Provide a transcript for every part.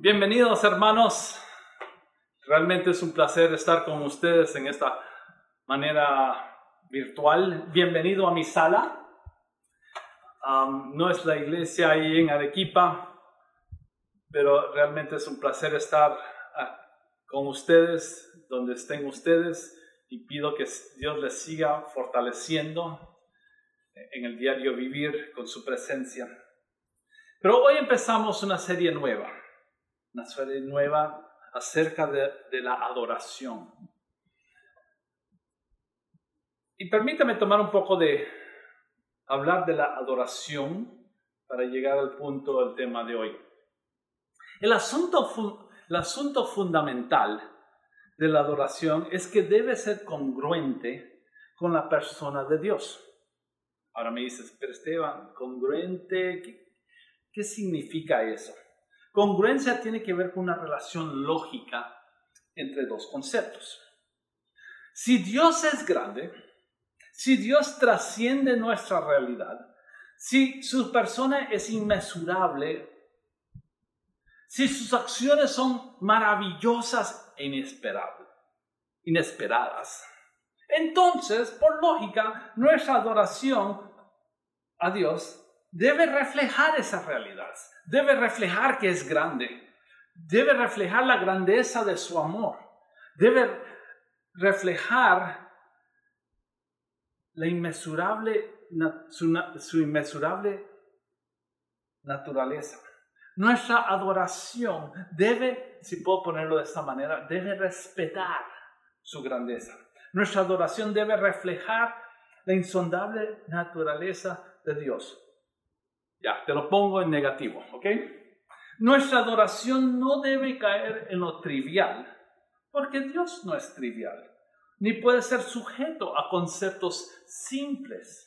Bienvenidos hermanos. Realmente es un placer estar con ustedes en esta manera virtual. Bienvenido a mi sala. no es la iglesia ahí en Arequipa, pero realmente es un placer estar ah, con ustedes, donde estén ustedes, y pido que Dios les siga fortaleciendo en el diario vivir con su presencia. Pero hoy empezamos una serie nueva, serie nueva acerca de, la adoración. Y permítame tomar un poco de hablar de la adoración para llegar al punto del tema de hoy. El asunto, el asunto fundamental de la adoración es que debe ser congruente con la persona de Dios. Ahora me dices, pero Esteban, congruente, ¿qué, significa eso? Congruencia tiene que ver con una relación lógica entre dos conceptos. Si Dios es grande, si Dios trasciende nuestra realidad, si su persona es inmesurable, si sus acciones son maravillosas e inesperadas, entonces, por lógica, nuestra adoración a Dios debe reflejar esa realidad, debe reflejar que es grande, debe reflejar la grandeza de su amor, debe reflejar la inmesurable, su, inmesurable naturaleza. Nuestra adoración debe, si puedo ponerlo de esta manera, debe respetar su grandeza. Nuestra adoración debe reflejar la insondable naturaleza de Dios. Ya, te lo pongo en negativo, ¿ok? Nuestra adoración no debe caer en lo trivial, porque Dios no es trivial, ni puede ser sujeto a conceptos simples.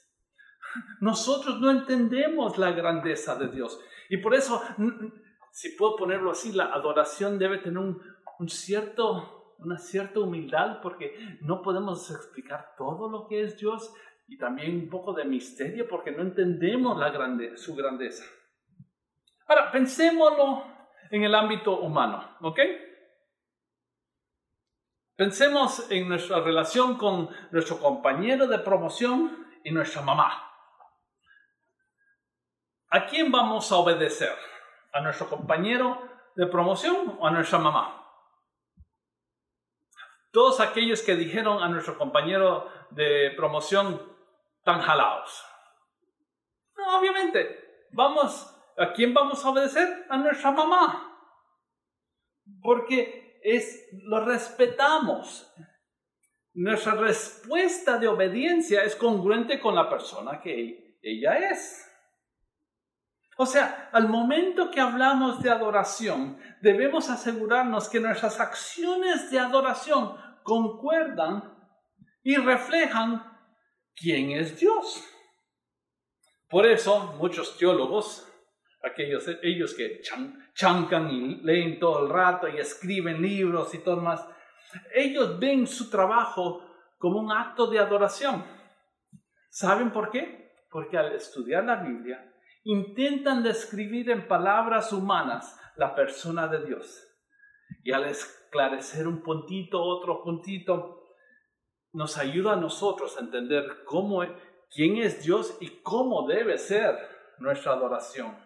Nosotros no entendemos la grandeza de Dios y por eso, si puedo ponerlo así, la adoración debe tener un, cierto, una cierta humildad porque no podemos explicar todo lo que es Dios y también un poco de misterio porque no entendemos su grandeza. Ahora, pensémoslo en el ámbito humano, ¿ok? Pensemos en nuestra relación con nuestro compañero de promoción y nuestra mamá. ¿A quién vamos a obedecer? ¿A nuestro compañero de promoción o a nuestra mamá? Todos aquellos que dijeron a nuestro compañero de promoción tan jalados. No, obviamente, vamos, ¿a quién vamos a obedecer? A nuestra mamá. Porque es, lo respetamos. Nuestra respuesta de obediencia es congruente con la persona que ella es. O sea, al momento que hablamos de adoración, debemos asegurarnos que nuestras acciones de adoración concuerdan y reflejan quién es Dios. Por eso muchos teólogos, aquellos ellos que chancan y leen todo el rato y escriben libros y todo más, ellos ven su trabajo como un acto de adoración. ¿Saben por qué? Porque al estudiar la Biblia intentan describir en palabras humanas la persona de Dios. Y al esclarecer un puntito, otro puntito, nos ayuda a nosotros a entender cómo, quién es Dios y cómo debe ser nuestra adoración.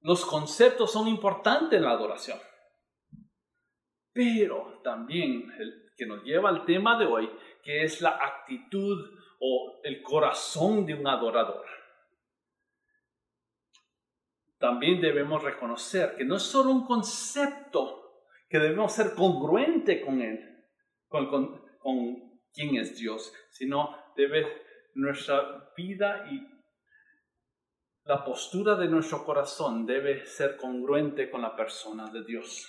Los conceptos son importantes en la adoración, pero también el que nos lleva al tema de hoy, que es la actitud o el corazón de un adorador. También debemos reconocer que no es solo un concepto, que debemos ser congruente con él, con, con quién es Dios, sino debe nuestra vida y la postura de nuestro corazón debe ser congruente con la persona de Dios.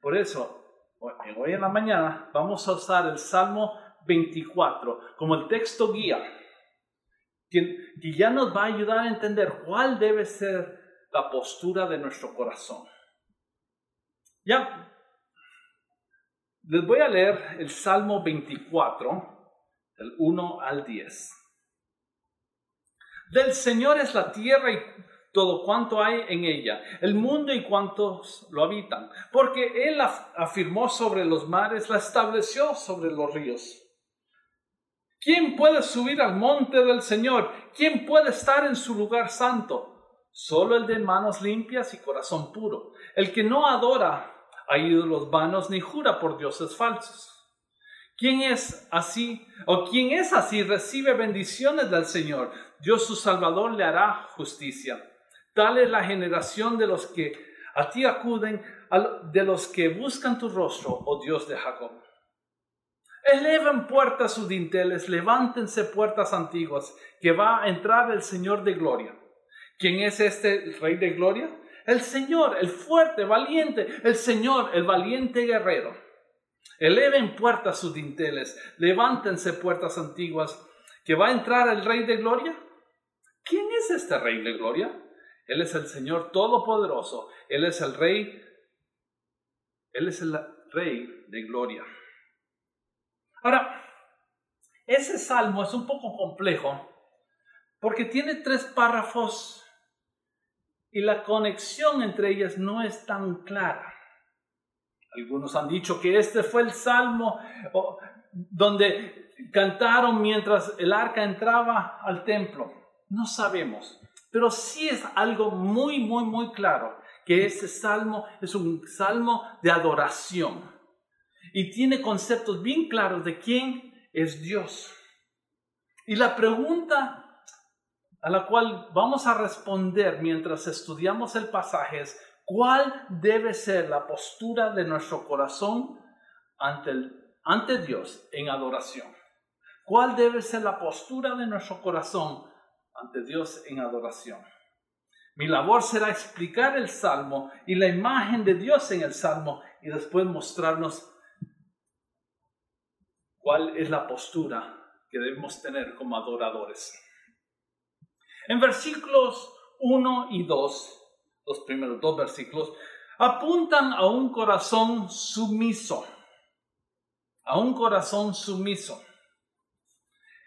Por eso, hoy en la mañana vamos a usar el Salmo 24 como el texto guía, que, ya nos va a ayudar a entender cuál debe ser la postura de nuestro corazón. Ya, les voy a leer el Salmo 24, del 1 al 10. Del Señor es la tierra y todo cuanto hay en ella, el mundo y cuantos lo habitan, porque Él afirmó sobre los mares, la estableció sobre los ríos. ¿Quién puede subir al monte del Señor? ¿Quién puede estar en su lugar santo? Solo el de manos limpias y corazón puro, el que no adora a ídolos vanos ni jura por dioses falsos. ¿Quién es así o quién es así recibe bendiciones del Señor? Dios su Salvador le hará justicia. Tal es la generación de los que a ti acuden, de los que buscan tu rostro, oh Dios de Jacob. Eleven puertas sus dinteles, levántense puertas antiguas, que va a entrar el Señor de gloria. ¿Quién es este Rey de gloria? El Señor, el fuerte, valiente, el Señor, el valiente guerrero. Eleven puertas sus dinteles, levántense puertas antiguas, que va a entrar el Rey de Gloria. ¿Quién es este Rey de Gloria? Él es el Señor Todopoderoso, Él es el Rey, Él es el Rey de Gloria. Ahora, ese salmo es un poco complejo porque tiene tres párrafos y la conexión entre ellas no es tan clara. Algunos han dicho que este fue el salmo donde cantaron mientras el arca entraba al templo. No sabemos, pero sí es algo muy, muy, muy claro que este salmo es un salmo de adoración y tiene conceptos bien claros de quién es Dios. Y la pregunta a la cual vamos a responder mientras estudiamos el pasaje ¿Cuál debe ser la postura de nuestro corazón ante, ante Dios en adoración? ¿Cuál debe ser la postura de nuestro corazón ante Dios en adoración? Mi labor será explicar el salmo y la imagen de Dios en el salmo y después mostrarnos cuál es la postura que debemos tener como adoradores. En versículos 1 y 2 los primeros dos versículos, apuntan a un corazón sumiso, a un corazón sumiso.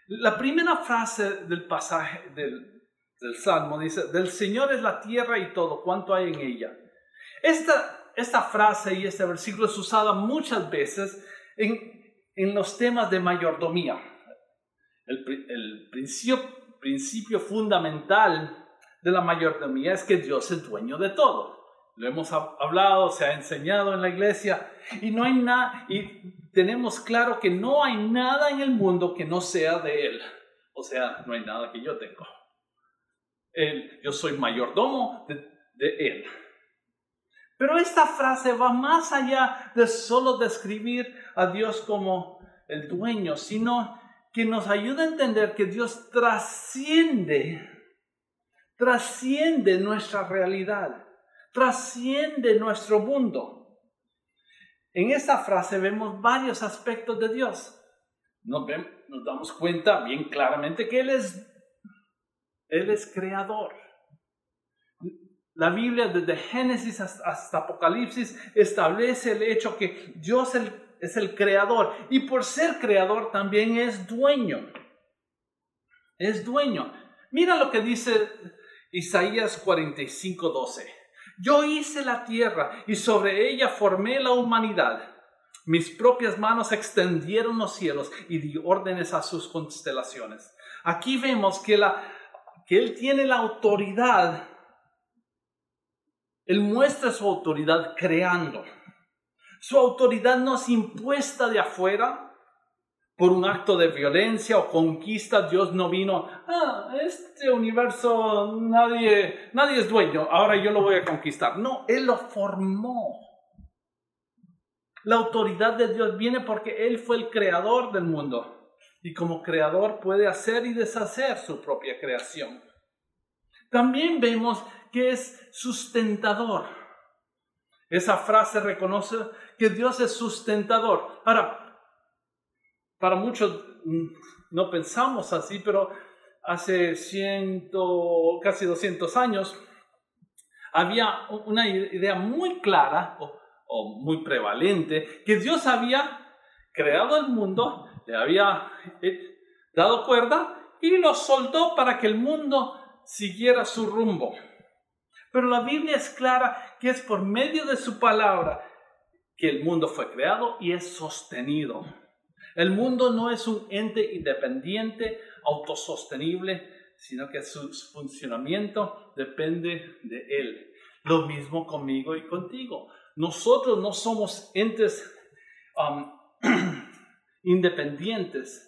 La primera frase del pasaje del, del Salmo dice, del Señor es la tierra y todo cuanto hay en ella. Esta, esta frase y este versículo es usada muchas veces en, en los temas de mayordomía. El, el principio, principio fundamental de la mayordomía es que Dios es dueño de todo. Lo hemos hablado, se ha enseñado en la iglesia y no hay nada y tenemos claro que no hay nada en el mundo que no sea de él. O sea, no hay nada que yo tengo. Yo soy mayordomo de, de él. Pero esta frase va más allá de solo describir a Dios como el dueño, sino que nos ayuda a entender que Dios trasciende trasciende nuestra realidad, trasciende nuestro mundo. En esta frase vemos varios aspectos de Dios. Nos, damos cuenta bien claramente que Él es, Él es creador. La Biblia desde Génesis hasta, Apocalipsis establece el hecho que Dios es el creador y por ser creador también es dueño. Es dueño. Mira lo que dice Isaías 45, 12. Yo hice la tierra y sobre ella formé la humanidad. Mis propias manos extendieron los cielos y di órdenes a sus constelaciones. Aquí vemos que, la, que Él tiene la autoridad. Él muestra su autoridad creando. Su autoridad no es impuesta de afuera, por un acto de violencia o conquista, Dios no vino, ah, este universo nadie, nadie es dueño, ahora yo lo voy a conquistar. No, Él lo formó. La autoridad de Dios viene porque Él fue el creador del mundo y como creador puede hacer y deshacer su propia creación. También vemos que es sustentador. Esa frase reconoce que Dios es sustentador. Ahora, para muchos mm, no pensamos así, pero hace ciento, casi 200 años había una idea muy clara o, muy prevalente que Dios había creado el mundo, le había eh, dado cuerda y lo soltó para que el mundo siguiera su rumbo. Pero la Biblia es clara que es por medio de su palabra que el mundo fue creado y es sostenido. El mundo no es un ente independiente, autosostenible, sino que su funcionamiento depende de él. Lo mismo conmigo y contigo. Nosotros no somos entes um, independientes.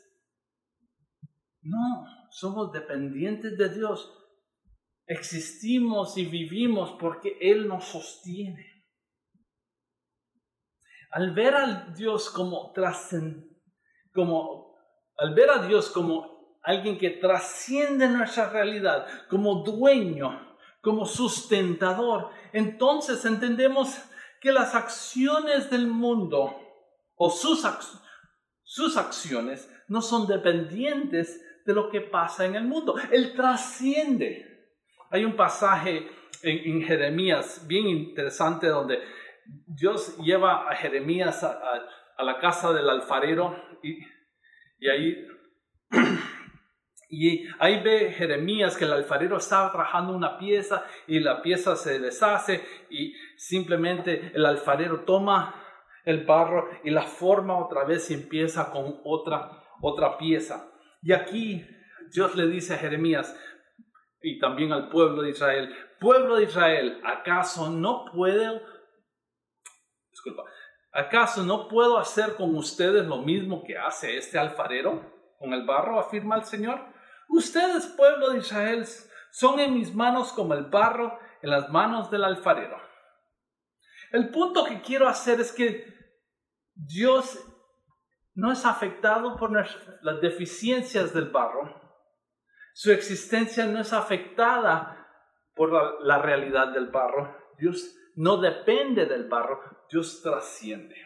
No, somos dependientes de Dios. Existimos y vivimos porque Él nos sostiene. Al ver a Dios como como al ver a Dios como alguien que trasciende nuestra realidad, como dueño, como sustentador, entonces entendemos que las acciones del mundo o sus, sus acciones no son dependientes de lo que pasa en el mundo. Él trasciende. Hay un pasaje en, Jeremías bien interesante donde Dios lleva a Jeremías a, la casa del alfarero y, y ahí y ahí ve Jeremías que el alfarero estaba trabajando una pieza y la pieza se deshace y simplemente el alfarero toma el barro y la forma otra vez y empieza con otra, otra pieza. Y aquí Dios le dice a Jeremías y también al pueblo de Israel, pueblo de Israel, ¿acaso no puedo, disculpa, acaso no puedo hacer con ustedes lo mismo que hace este alfarero con el barro, afirma el Señor? Ustedes, pueblo de Israel, son en mis manos como el barro en las manos del alfarero. El punto que quiero hacer es que Dios no es afectado por las deficiencias del barro. Su existencia no es afectada por la, realidad del barro. Dios no depende del barro, Dios trasciende.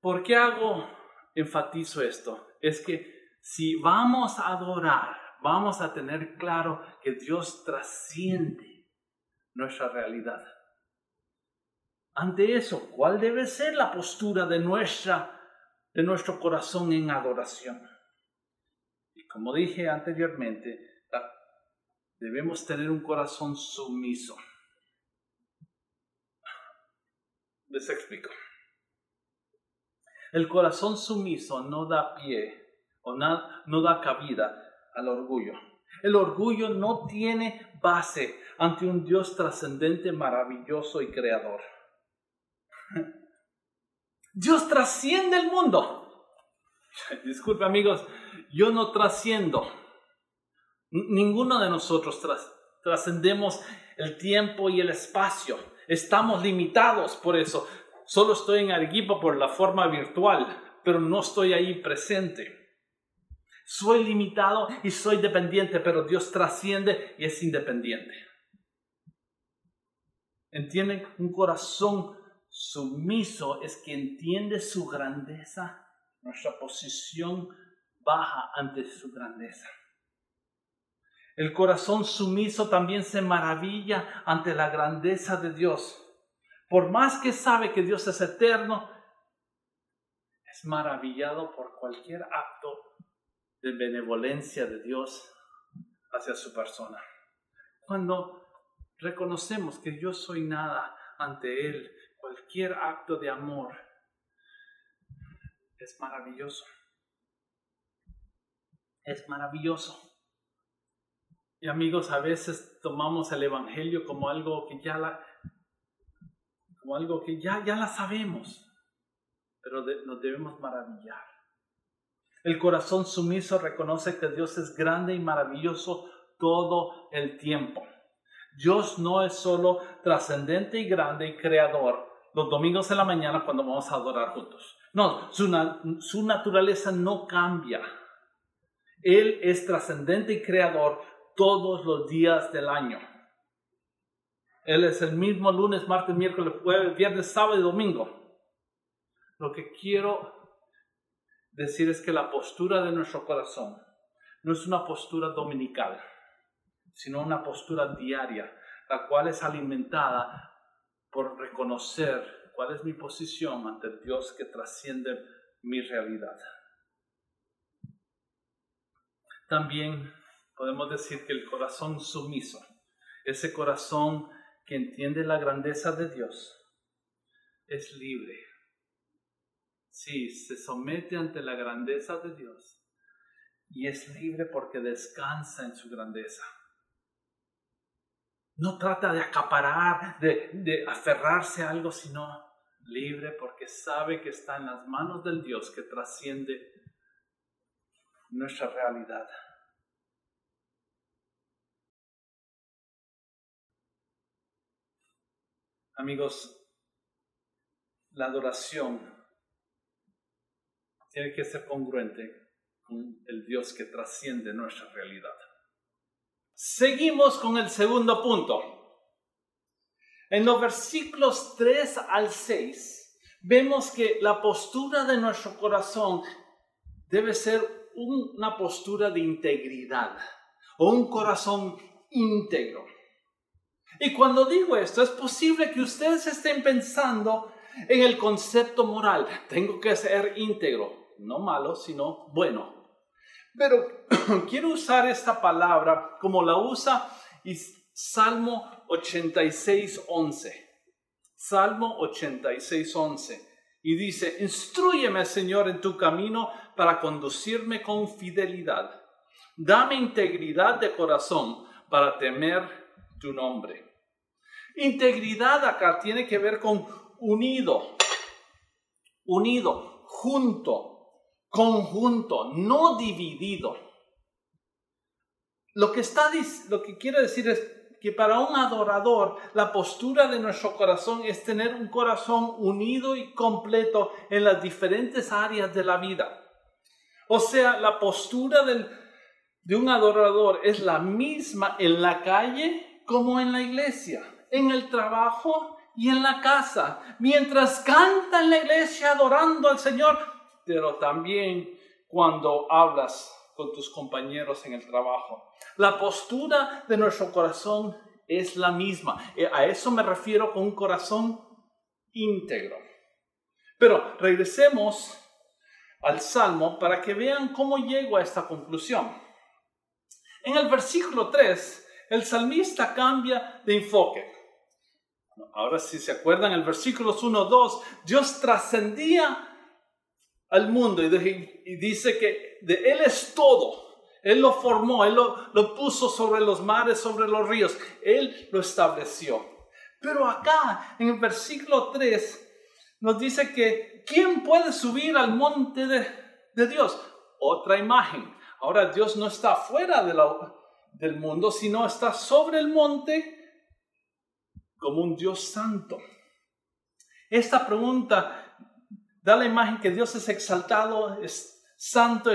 ¿Por qué hago, enfatizo esto? Es que si vamos a adorar, vamos a tener claro que Dios trasciende nuestra realidad. Ante eso, ¿cuál debe ser la postura de, nuestra, de nuestro corazón en adoración? Y como dije anteriormente, debemos tener un corazón sumiso. Les explico. El corazón sumiso no da pie o no da cabida al orgullo. El orgullo no tiene base ante un Dios trascendente, maravilloso y creador. Dios trasciende el mundo. Disculpe amigos, yo no trasciendo. Ninguno de nosotros trascendemos el tiempo y el espacio. Estamos limitados por eso. Solo estoy en Arequipa por la forma virtual, pero no estoy ahí presente. Soy limitado y soy dependiente, pero Dios trasciende y es independiente. ¿Entienden? Un corazón Sumiso es que entiende su grandeza, nuestra posición baja ante su grandeza. El corazón sumiso también se maravilla ante la grandeza de Dios. Por más que sabe que Dios es eterno, es maravillado por cualquier acto de benevolencia de Dios hacia su persona. Cuando reconocemos que yo soy nada ante Él, cualquier acto de amor es maravilloso. Es maravilloso. Y amigos, a veces tomamos el Evangelio como algo que ya la, como algo que ya, ya la sabemos, pero nos debemos maravillar. El corazón sumiso reconoce que Dios es grande y maravilloso todo el tiempo. Dios no es solo trascendente y grande y creador, los domingos en la mañana cuando vamos a adorar juntos. No, su, su naturaleza no cambia. Él es trascendente y creador todos los días del año. Él es el mismo lunes, martes, miércoles, jueves, viernes, sábado y domingo. Lo que quiero decir es que la postura de nuestro corazón no es una postura dominical, sino una postura diaria, la cual es alimentada por reconocer cuál es mi posición ante Dios que trasciende mi realidad. También podemos decir que el corazón sumiso ese corazón que entiende la grandeza de Dios, es libre. Sí, se somete ante la grandeza de Dios y es libre porque descansa en su grandeza. No trata de acaparar, de, de aferrarse a algo, sino libre porque sabe que está en las manos del Dios que trasciende nuestra realidad. Amigos, la adoración tiene que ser congruente con el Dios que trasciende nuestra realidad. Seguimos con el segundo punto. En los versículos 3 al 6 vemos que la postura de nuestro corazón debe ser una postura de integridad o un corazón íntegro. Y cuando digo esto, es posible que ustedes estén pensando en el concepto moral. Tengo que ser íntegro, no malo, sino bueno. Pero quiero usar esta palabra como la usa Salmo 86, 11. Salmo 86, 11. Y dice, instruyeme Señor en tu camino para conducirme con fidelidad. Dame integridad de corazón para temer tu nombre. Integridad acá tiene que ver con unido, unido, junto, conjunto, no dividido. Lo que, está, lo que quiere decir es que para un adorador la postura de nuestro corazón es tener un corazón unido y completo en las diferentes áreas de la vida. O sea, la postura de un adorador es la misma en la calle como en la iglesia, en el trabajo y en la casa, mientras canta en la iglesia adorando al Señor, pero también cuando hablas con tus compañeros en el trabajo. La postura de nuestro corazón es la misma. Eh, a eso me refiero con un corazón íntegro. Pero regresemos al Salmo para que vean cómo llego a esta conclusión. En el versículo 3, el salmista cambia de enfoque. Ahora si se acuerdan, el versículo 1, 2, Dios trascendía al mundo y dice que de Él es todo. Él lo formó, Él lo, lo puso sobre los mares, sobre los ríos. Él lo estableció. Pero acá, en el versículo 3, nos dice que ¿quién puede subir al monte de, Dios? Otra imagen. Ahora Dios no está fuera del mundo, sino está sobre el monte como un Dios santo. Esta pregunta da la imagen que Dios es exaltado, es santo,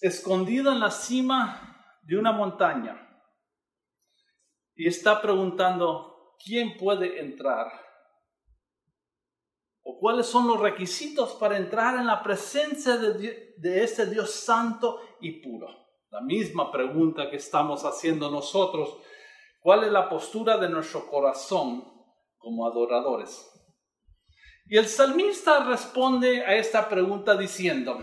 escondido en la cima de una montaña. Y está preguntando, ¿quién puede entrar? ¿O cuáles son los requisitos para entrar en la presencia de, de ese Dios santo y puro? La misma pregunta que estamos haciendo nosotros. ¿Cuál es la postura de nuestro corazón como adoradores? Y el salmista responde a esta pregunta diciendo,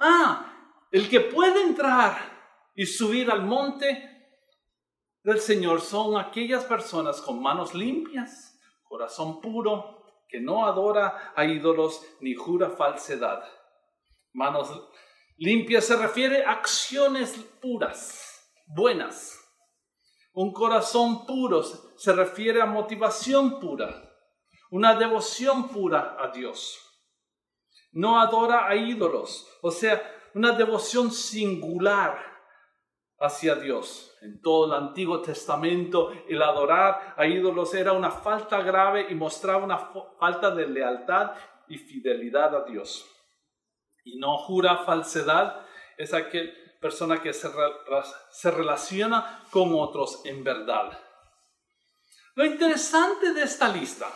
ah, el que puede entrar y subir al monte del Señor son aquellas personas con manos limpias, corazón puro, que no adora a ídolos ni jura falsedad. Manos limpias se refiere a acciones puras, buenas. Un corazón puro se refiere a motivación pura una devoción pura a Dios. No adora a ídolos, o sea, una devoción singular hacia Dios. En todo el Antiguo Testamento, el adorar a ídolos era una falta grave y mostraba una falta de lealtad y fidelidad a Dios. Y no jura falsedad, es aquella persona que se, se relaciona con otros en verdad. Lo interesante de esta lista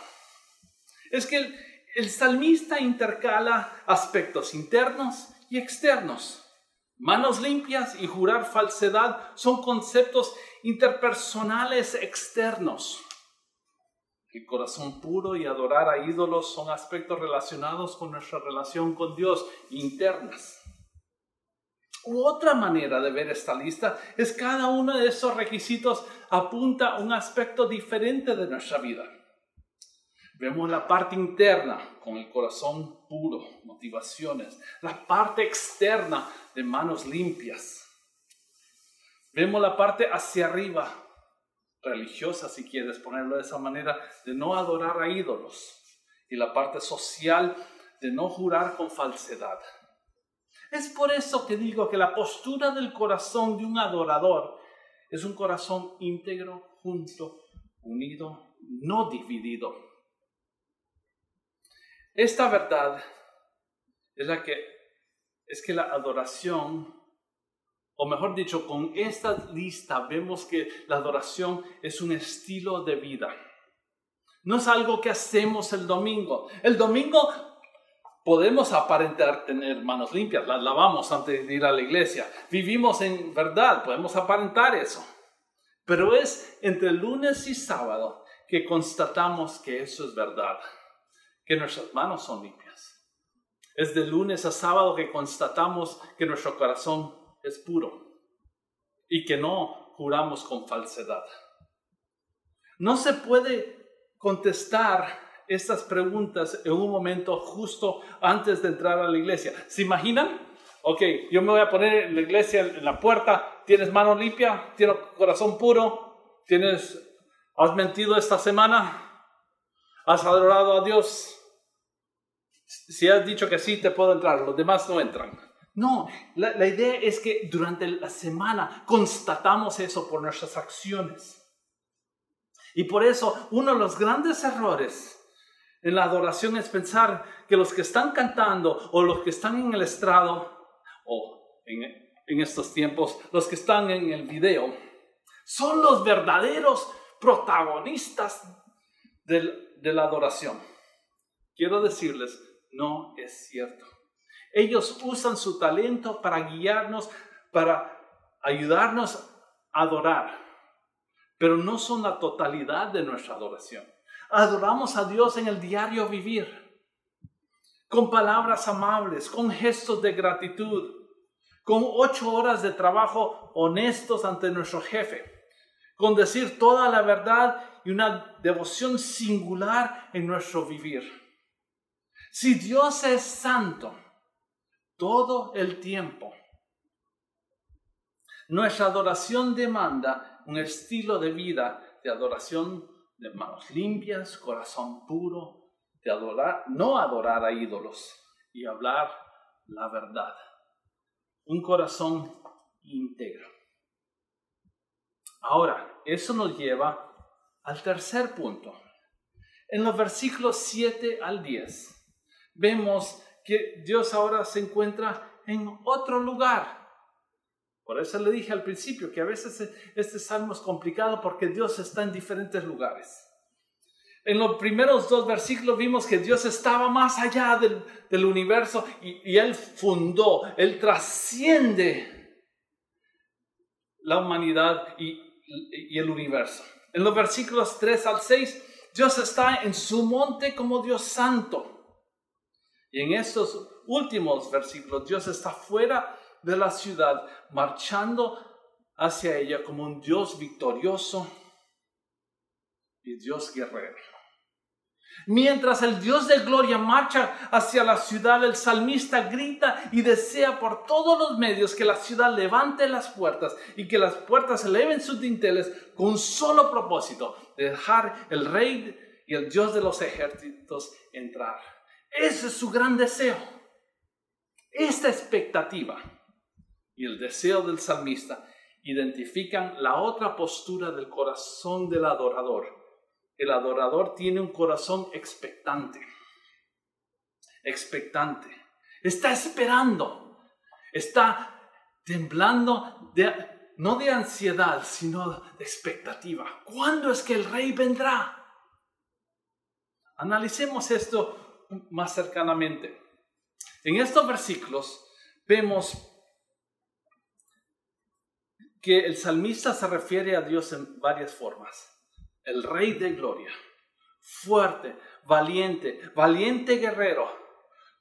es que el, salmista intercala aspectos internos y externos. Manos limpias y jurar falsedad son conceptos interpersonales externos. El corazón puro y adorar a ídolos son aspectos relacionados con nuestra relación con Dios, internas. U otra manera de ver esta lista es cada uno de esos requisitos apunta un aspecto diferente de nuestra vida. Vemos la parte interna con el corazón puro, motivaciones. La parte externa de manos limpias. Vemos la parte hacia arriba, religiosa si quieres ponerlo de esa manera, de no adorar a ídolos. Y la parte social de no jurar con falsedad. Es por eso que digo que la postura del corazón de un adorador es un corazón íntegro, junto, unido, no dividido. Esta verdad es la que es que la adoración, o mejor dicho, con esta lista vemos que la adoración es un estilo de vida. No es algo que hacemos el domingo. El domingo podemos aparentar tener manos limpias, las lavamos antes de ir a la iglesia. Vivimos en verdad, podemos aparentar eso. Pero es entre lunes y sábado que constatamos que eso es verdad que nuestras manos son limpias. Es de lunes a sábado que constatamos que nuestro corazón es puro y que no juramos con falsedad. No se puede contestar estas preguntas en un momento justo antes de entrar a la iglesia. ¿Se imaginan? Ok, yo me voy a poner en la iglesia en la puerta. ¿Tienes mano limpia? ¿Tienes corazón puro? ¿Tienes, has mentido esta semana? ¿Has adorado a Dios? Si has dicho que sí, te puedo entrar, los demás no entran. No, la, idea es que durante la semana constatamos eso por nuestras acciones. Y por eso uno de los grandes errores en la adoración es pensar que los que están cantando o los que están en el estrado o en, en estos tiempos, los que están en el video, son los verdaderos protagonistas del, de la adoración. Quiero decirles, no es cierto. Ellos usan su talento para guiarnos, para ayudarnos a adorar, pero no son la totalidad de nuestra adoración. Adoramos a Dios en el diario vivir, con palabras amables, con gestos de gratitud, con ocho horas de trabajo honestos ante nuestro jefe, con decir toda la verdad y una devoción singular en nuestro vivir. Si Dios es santo todo el tiempo, nuestra adoración demanda un estilo de vida de adoración de manos limpias, corazón puro, de adorar, no adorar a ídolos y hablar la verdad. Un corazón íntegro. Ahora, eso nos lleva al tercer punto. En los versículos 7 al 10 vemos que Dios ahora se encuentra en otro lugar. Por eso le dije al principio que a veces este salmo es complicado porque Dios está en diferentes lugares. En los primeros dos versículos vimos que Dios estaba más allá del, universo y, Él fundó, Él trasciende la humanidad y, y el universo. En los versículos 3 al 6, Dios está en su monte como Dios santo. Y en estos últimos versículos, Dios está fuera de la ciudad, marchando hacia ella como un Dios victorioso y Dios guerrero. Mientras el Dios de gloria marcha hacia la ciudad, el salmista grita y desea por todos los medios que la ciudad levante las puertas y que las puertas eleven sus dinteles con un solo propósito, dejar el rey y el Dios de los ejércitos entrar. Ese es su gran deseo. Esta expectativa y el deseo del salmista identifican la otra postura del corazón del adorador. El adorador tiene un corazón expectante. Expectante. Está esperando. Está temblando de, no de ansiedad, sino de expectativa. ¿Cuándo es que el rey vendrá? Analicemos esto más cercanamente. En estos versículos vemos que el salmista se refiere a Dios en varias formas. El rey de gloria, fuerte, valiente, valiente guerrero,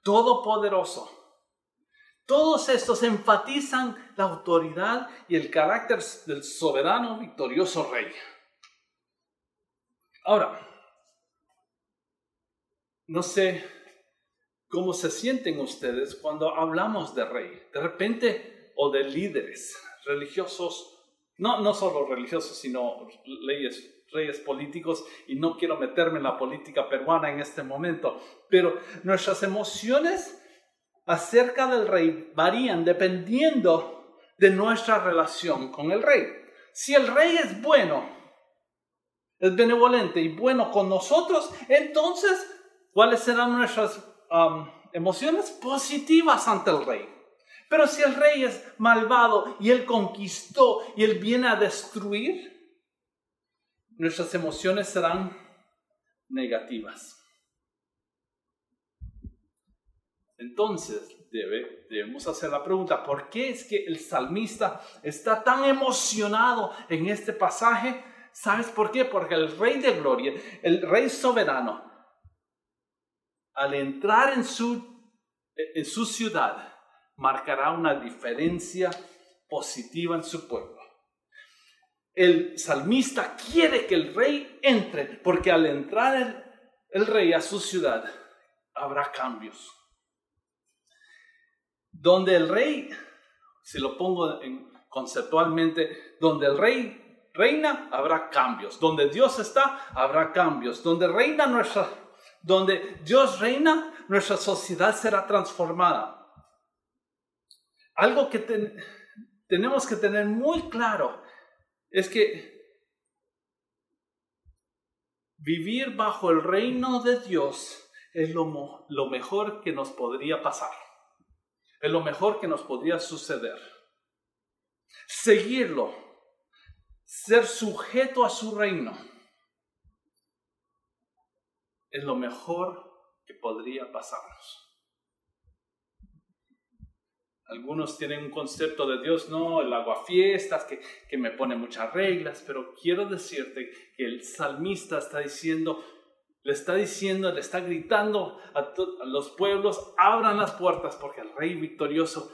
todopoderoso. Todos estos enfatizan la autoridad y el carácter del soberano victorioso rey. Ahora, no sé cómo se sienten ustedes cuando hablamos de rey, de repente, o de líderes religiosos, no, no solo religiosos, sino leyes, reyes políticos, y no quiero meterme en la política peruana en este momento, pero nuestras emociones acerca del rey varían dependiendo de nuestra relación con el rey. Si el rey es bueno, es benevolente y bueno con nosotros, entonces, ¿cuáles serán nuestras emociones? Positivas ante el rey. Pero si el rey es malvado y él conquistó y él viene a destruir, nuestras emociones serán negativas. Entonces, debemos hacer la pregunta, ¿por qué es que el salmista está tan emocionado en este pasaje? ¿Sabes por qué? Porque el rey de gloria, el rey soberano, al entrar en su, ciudad, marcará una diferencia positiva en su pueblo. El salmista quiere que el rey entre, porque al entrar el, rey a su ciudad, habrá cambios donde el rey, si lo pongo conceptualmente, donde el rey reina, habrá cambios. Donde Dios está, habrá cambios. Donde reina nuestra, donde Dios reina, nuestra sociedad será transformada. Algo que tenemos que tener muy claro es que vivir bajo el reino de Dios es lo, lo mejor que nos podría pasar es lo mejor que nos podría suceder. Seguirlo, ser sujeto a su reino, es lo mejor que podría pasarnos. Algunos tienen un concepto de Dios, no, el agua fiestas, que, que me pone muchas reglas, pero quiero decirte que el salmista está diciendo, le está diciendo, le está gritando a, los pueblos, abran las puertas porque el rey victorioso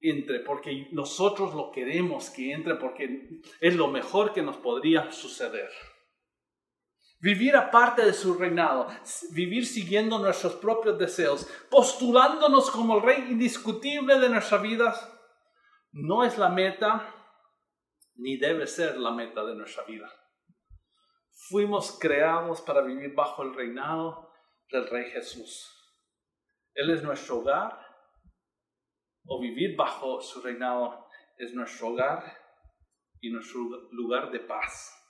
entre, porque nosotros lo queremos que entre, porque es lo mejor que nos podría suceder. Vivir aparte de su reinado, vivir siguiendo nuestros propios deseos, postulándonos como el rey indiscutible de nuestra vida, no es la meta ni debe ser la meta de nuestra vida. Fuimos creados para vivir bajo el reinado del Rey Jesús. Él es nuestro hogar, o vivir bajo su reinado es nuestro hogar y nuestro lugar de paz.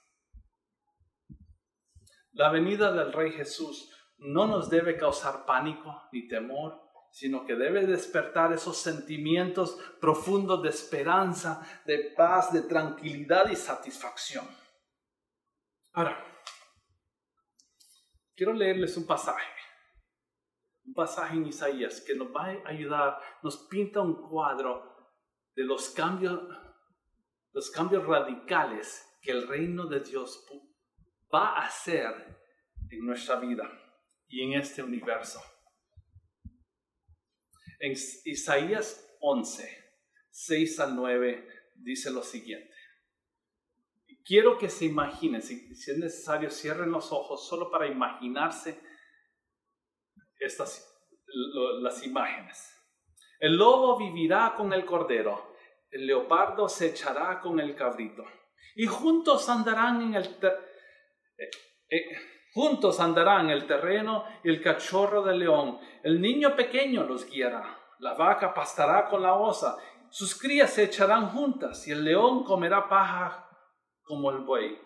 La venida del Rey Jesús no nos debe causar pánico ni temor, sino que debe despertar esos sentimientos profundos de esperanza, de paz, de tranquilidad y satisfacción. Ahora, quiero leerles un pasaje, un pasaje en Isaías que nos va a ayudar, nos pinta un cuadro de los cambios, los cambios radicales que el reino de Dios va a hacer en nuestra vida y en este universo. En Isaías 11, 6 al 9 dice lo siguiente. Quiero que se imaginen, si, es necesario, cierren los ojos solo para imaginarse estas, las imágenes. El lobo vivirá con el cordero, el leopardo se echará con el cabrito, y juntos andarán en el eh, juntos andarán el terreno y el cachorro del león. El niño pequeño los guiará. La vaca pastará con la osa. Sus crías se echarán juntas y el león comerá paja como el buey.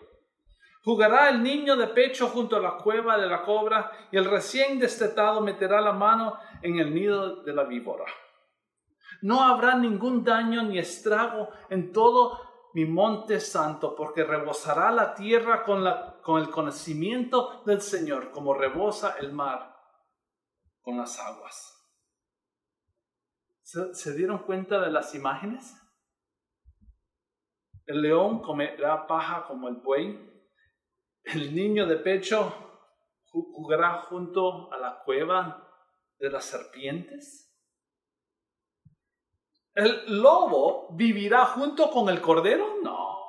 Jugará el niño de pecho junto a la cueva de la cobra y el recién destetado meterá la mano en el nido de la víbora. No habrá ningún daño ni estrago en todo mi monte santo, porque rebosará la tierra con, la, con el conocimiento del Señor, como rebosa el mar con las aguas. ¿Se dieron cuenta de las imágenes? El león comerá paja como el buey. El niño de pecho jugará junto a la cueva de las serpientes. ¿El lobo vivirá junto con el cordero? No.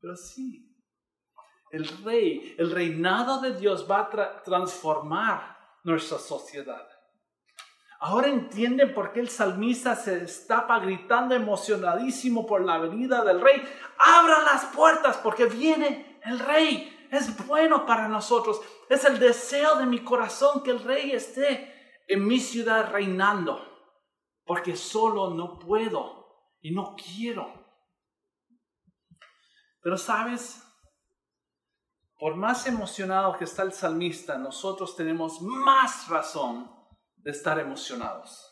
Pero sí. El rey, el reinado de Dios va a transformar nuestra sociedad. Ahora entienden por qué el salmista se destapa gritando emocionadísimo por la venida del rey. Abra las puertas porque viene el rey. Es bueno para nosotros. Es el deseo de mi corazón que el rey esté en mi ciudad reinando. Porque solo no puedo y no quiero. Pero sabes, por más emocionado que está el salmista, nosotros tenemos más razón de estar emocionados.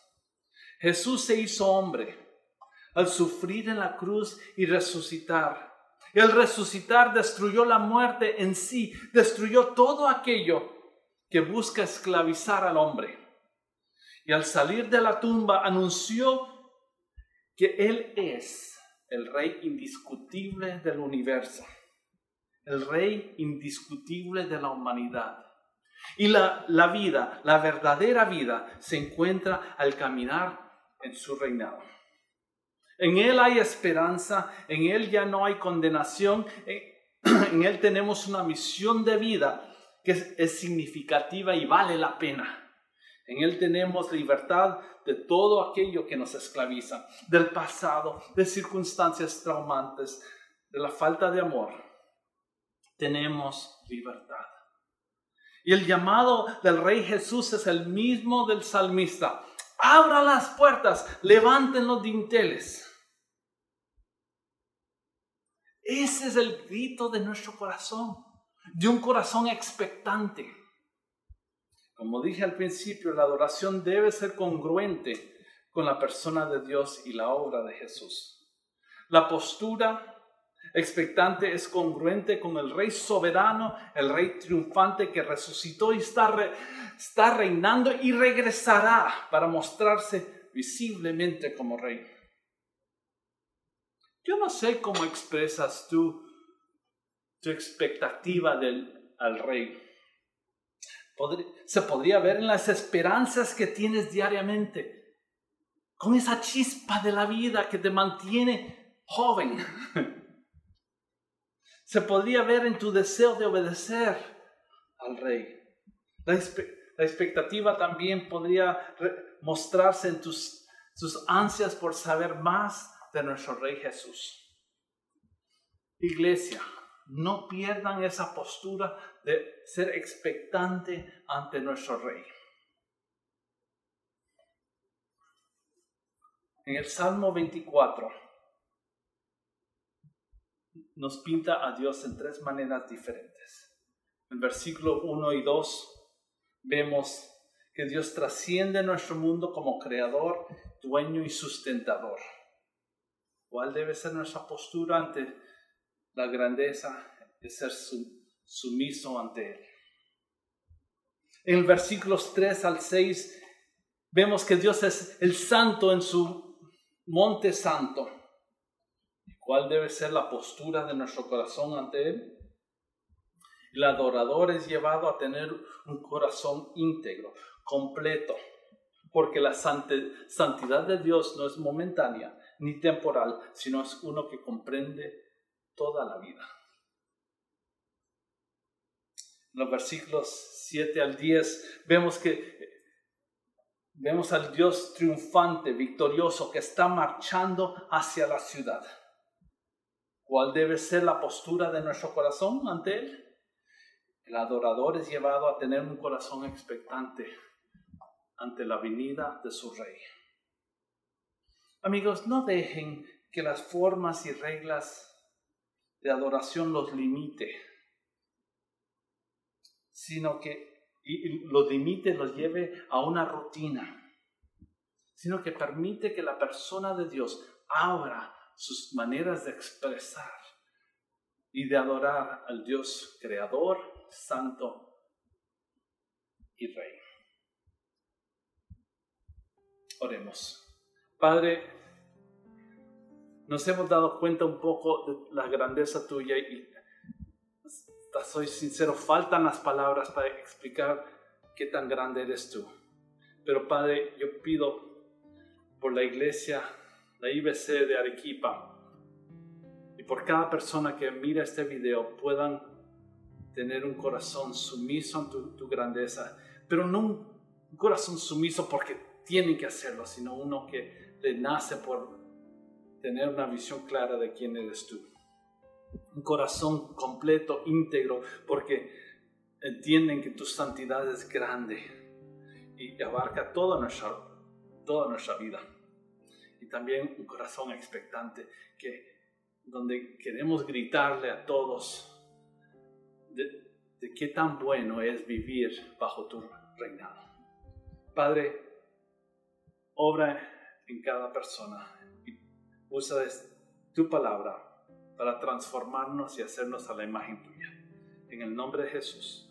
Jesús se hizo hombre al sufrir en la cruz y resucitar. El resucitar destruyó la muerte en sí, destruyó todo aquello que busca esclavizar al hombre. Y al salir de la tumba anunció que Él es el rey indiscutible del universo, el rey indiscutible de la humanidad. Y la, la vida, la verdadera vida, se encuentra al caminar en su reinado. En Él hay esperanza, en Él ya no hay condenación, en, Él tenemos una misión de vida que es, es, significativa y vale la pena. En Él tenemos libertad de todo aquello que nos esclaviza, del pasado, de circunstancias traumantes, de la falta de amor. Tenemos libertad. Y el llamado del Rey Jesús es el mismo del salmista. Abra las puertas, levanten los dinteles. Ese es el grito de nuestro corazón, de un corazón expectante. Como dije al principio, la adoración debe ser congruente con la persona de Dios y la obra de Jesús. La postura expectante es congruente con el Rey soberano, el Rey triunfante que resucitó y está, está reinando y regresará para mostrarse visiblemente como Rey. Yo no sé cómo expresas tú tu expectativa del, al Rey. se podría ver en las esperanzas que tienes diariamente, con esa chispa de la vida que te mantiene joven. se podría ver en tu deseo de obedecer al rey. La, expectativa también podría mostrarse en tus, ansias por saber más de nuestro Rey Jesús. Iglesia, no pierdan esa postura de ser expectante ante nuestro Rey. En el Salmo 24, nos pinta a Dios en tres maneras diferentes. En versículo 1 y 2 vemos que Dios trasciende nuestro mundo como creador, dueño y sustentador. ¿Cuál debe ser nuestra postura ante la grandeza de ser sumiso ante Él? En versículos 3 al 6 vemos que Dios es el santo en su monte santo ¿Cuál debe ser la postura de nuestro corazón ante Él? El adorador es llevado a tener un corazón íntegro, completo, porque la santidad de Dios no es momentánea ni temporal, sino es uno que comprende toda la vida. En los versículos 7 al 10 vemos que vemos al Dios triunfante, victorioso, que está marchando hacia la ciudad. ¿Cuál debe ser la postura de nuestro corazón ante Él? El adorador es llevado a tener un corazón expectante ante la venida de su Rey. Amigos, no dejen que las formas y reglas de adoración los limite, sino que los limite, los lleve a una rutina, sino que permite que la persona de Dios abra sus maneras de expresar y de adorar al Dios creador, santo y rey. Oremos. Padre, nos hemos dado cuenta un poco de la grandeza tuya y soy sincero, faltan las palabras para explicar qué tan grande eres tú. Pero Padre, yo pido por la iglesia, la IBC de Arequipa, y por cada persona que mira este video puedan tener un corazón sumiso ante tu, grandeza, pero no un corazón sumiso porque tienen que hacerlo, sino uno que le nace por tener una visión clara de quién eres tú. Un corazón completo, íntegro, porque entienden que tu santidad es grande y abarca toda nuestra, toda nuestra vida. Y también un corazón expectante, que, donde queremos gritarle a todos de, de qué tan bueno es vivir bajo tu reinado. Padre, obra en cada persona y usa tu palabra para transformarnos y hacernos a la imagen tuya. En el nombre de Jesús.